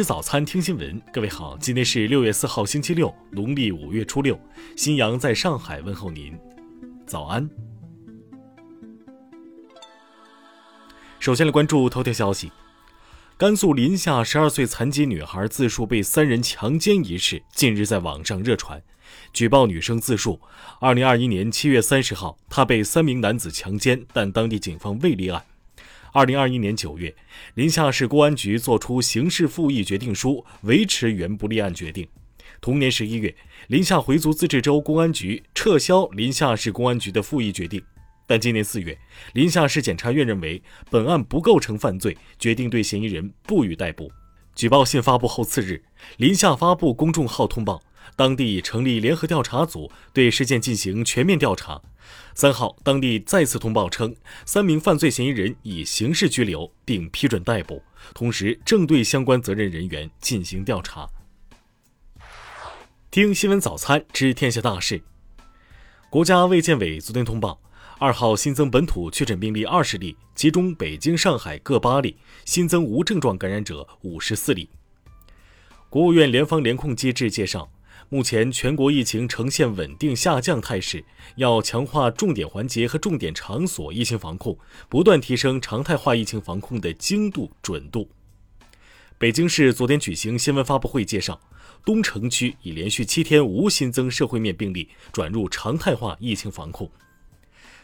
吃早餐，听新闻。各位好，今天是六月四号，星期六，农历五月初六。新阳在上海问候您，早安。首先来关注头条消息：甘肃临夏十二岁残疾女孩自述被三人强奸一事，近日在网上热传。举报女生自述，二零二一年七月三十号，她被三名男子强奸，但当地警方未立案。二零二一年九月，临夏市公安局作出刑事复议决定书，维持原不立案决定。同年十一月，临夏回族自治州公安局撤销临夏市公安局的复议决定。但今年四月，临夏市检察院认为本案不构成犯罪，决定对嫌疑人不予逮捕。举报信发布后次日，临夏发布公众号通报。当地成立联合调查组，对事件进行全面调查。三号，当地再次通报称，三名犯罪嫌疑人已刑事拘留，并批准逮捕，同时正对相关责任人员进行调查。听新闻早餐知天下大事。国家卫健委昨天通报，二号新增本土确诊病例二十例，其中北京、上海各八例，新增无症状感染者五十四例。国务院联防联控机制介绍。目前全国疫情呈现稳定下降态势，要强化重点环节和重点场所疫情防控，不断提升常态化疫情防控的精度准度。北京市昨天举行新闻发布会介绍，东城区已连续七天无新增社会面病例，转入常态化疫情防控。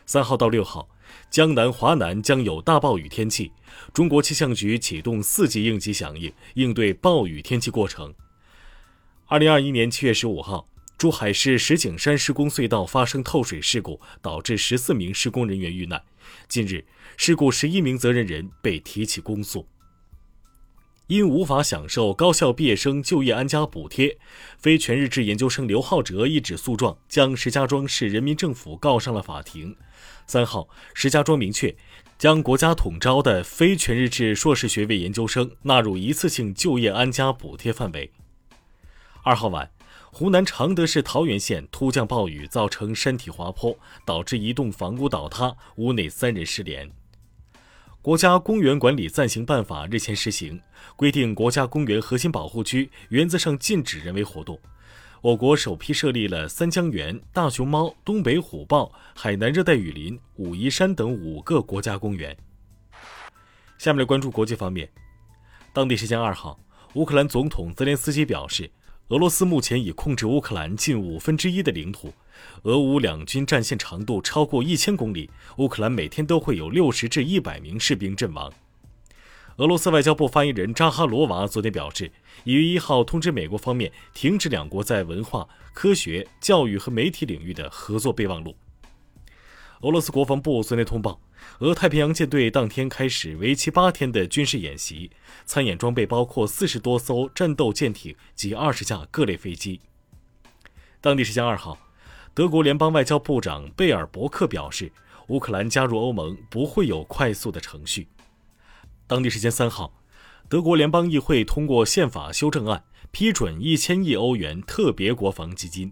三号到六号，江南、华南将有大暴雨天气，中国气象局启动四级应急响应，应对暴雨天气过程。二零二一年七月十五号，珠海市石景山施工隧道发生透水事故，导致十四名施工人员遇难。近日，事故十一名责任人被提起公诉。因无法享受高校毕业生就业安家补贴，非全日制研究生刘浩哲一纸诉状将石家庄市人民政府告上了法庭。三号，石家庄明确将国家统招的非全日制硕士学位研究生纳入一次性就业安家补贴范围。二号晚，湖南常德市桃源县突降暴雨，造成山体滑坡，导致一栋房屋倒塌，屋内三人失联。国家公园管理暂行办法日前实行，规定国家公园核心保护区原则上禁止人为活动。我国首批设立了三江源、大熊猫、东北虎豹、海南热带雨林、武夷山等五个国家公园。下面来关注国际方面，当地时间二号，乌克兰总统泽连斯基表示。俄罗斯目前已控制乌克兰近五分之一的领土，俄乌两军战线长度超过一千公里，乌克兰每天都会有六十至一百名士兵阵亡。俄罗斯外交部发言人扎哈罗娃昨天表示，已于一号通知美国方面停止两国在文化、科学、教育和媒体领域的合作备忘录。俄罗斯国防部昨天通报，俄太平洋舰队当天开始为期八天的军事演习，参演装备包括四十多艘战斗舰艇及二十架各类飞机。当地时间二号，德国联邦外交部长贝尔伯克表示，乌克兰加入欧盟不会有快速的程序。当地时间三号，德国联邦议会通过宪法修正案，批准一千亿欧元特别国防基金。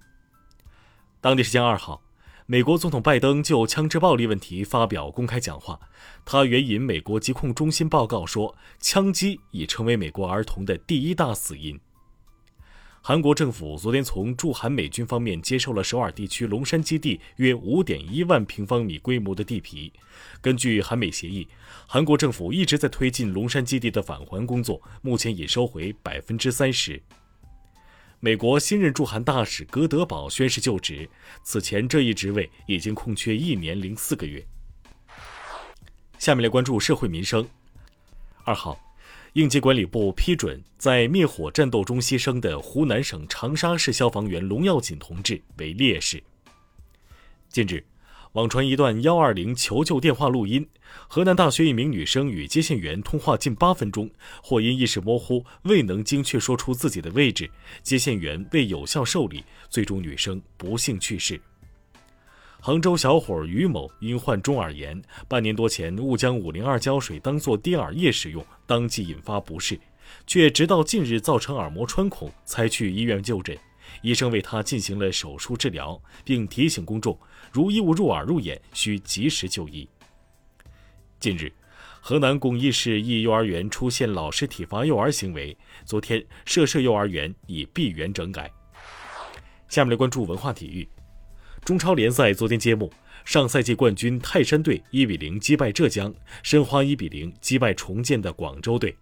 当地时间二号。美国总统拜登就枪支暴力问题发表公开讲话，他援引美国疾控中心报告说，枪击已成为美国儿童的第一大死因。韩国政府昨天从驻韩美军方面接受了首尔地区龙山基地约五点一万平方米规模的地皮。根据韩美协议，韩国政府一直在推进龙山基地的返还工作，目前已收回百分之三十。美国新任驻韩大使格德堡宣誓就职，此前这一职位已经空缺一年零四个月。下面来关注社会民生。二号，应急管理部批准在灭火战斗中牺牲的湖南省长沙市消防员龙耀锦同志为烈士。近日。网传一段幺二零求救电话录音，河南大学一名女生与接线员通话近八分钟，或因意识模糊未能精确说出自己的位置，接线员未有效受理，最终女生不幸去世。杭州小伙于某因患中耳炎，半年多前误将五零二胶水当作滴耳液使用，当即引发不适，却直到近日造成耳膜穿孔才去医院就诊。医生为他进行了手术治疗，并提醒公众，如异物入耳入眼，需及时就医。近日，河南巩义市一幼儿园出现老师体罚幼儿行为，昨天涉事幼儿园已闭园整改。下面来关注文化体育。中超联赛昨天揭幕，上赛季冠军泰山队一比零击败浙江，申花一比零击败重建的广州队。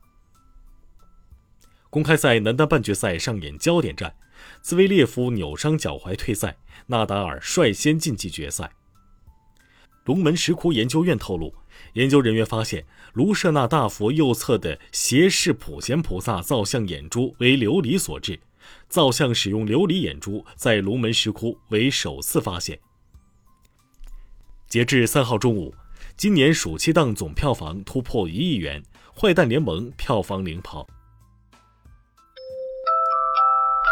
公开赛男单半决赛上演焦点战，兹维列夫扭伤脚踝退赛，纳达尔率先晋级决赛。龙门石窟研究院透露，研究人员发现卢舍那大佛右侧的斜视普贤菩萨造像眼珠为琉璃所制。造像使用琉璃眼珠，在龙门石窟为首次发现。截至三号中午，今年暑期档总票房突破一亿元，《坏蛋联盟》票房领跑。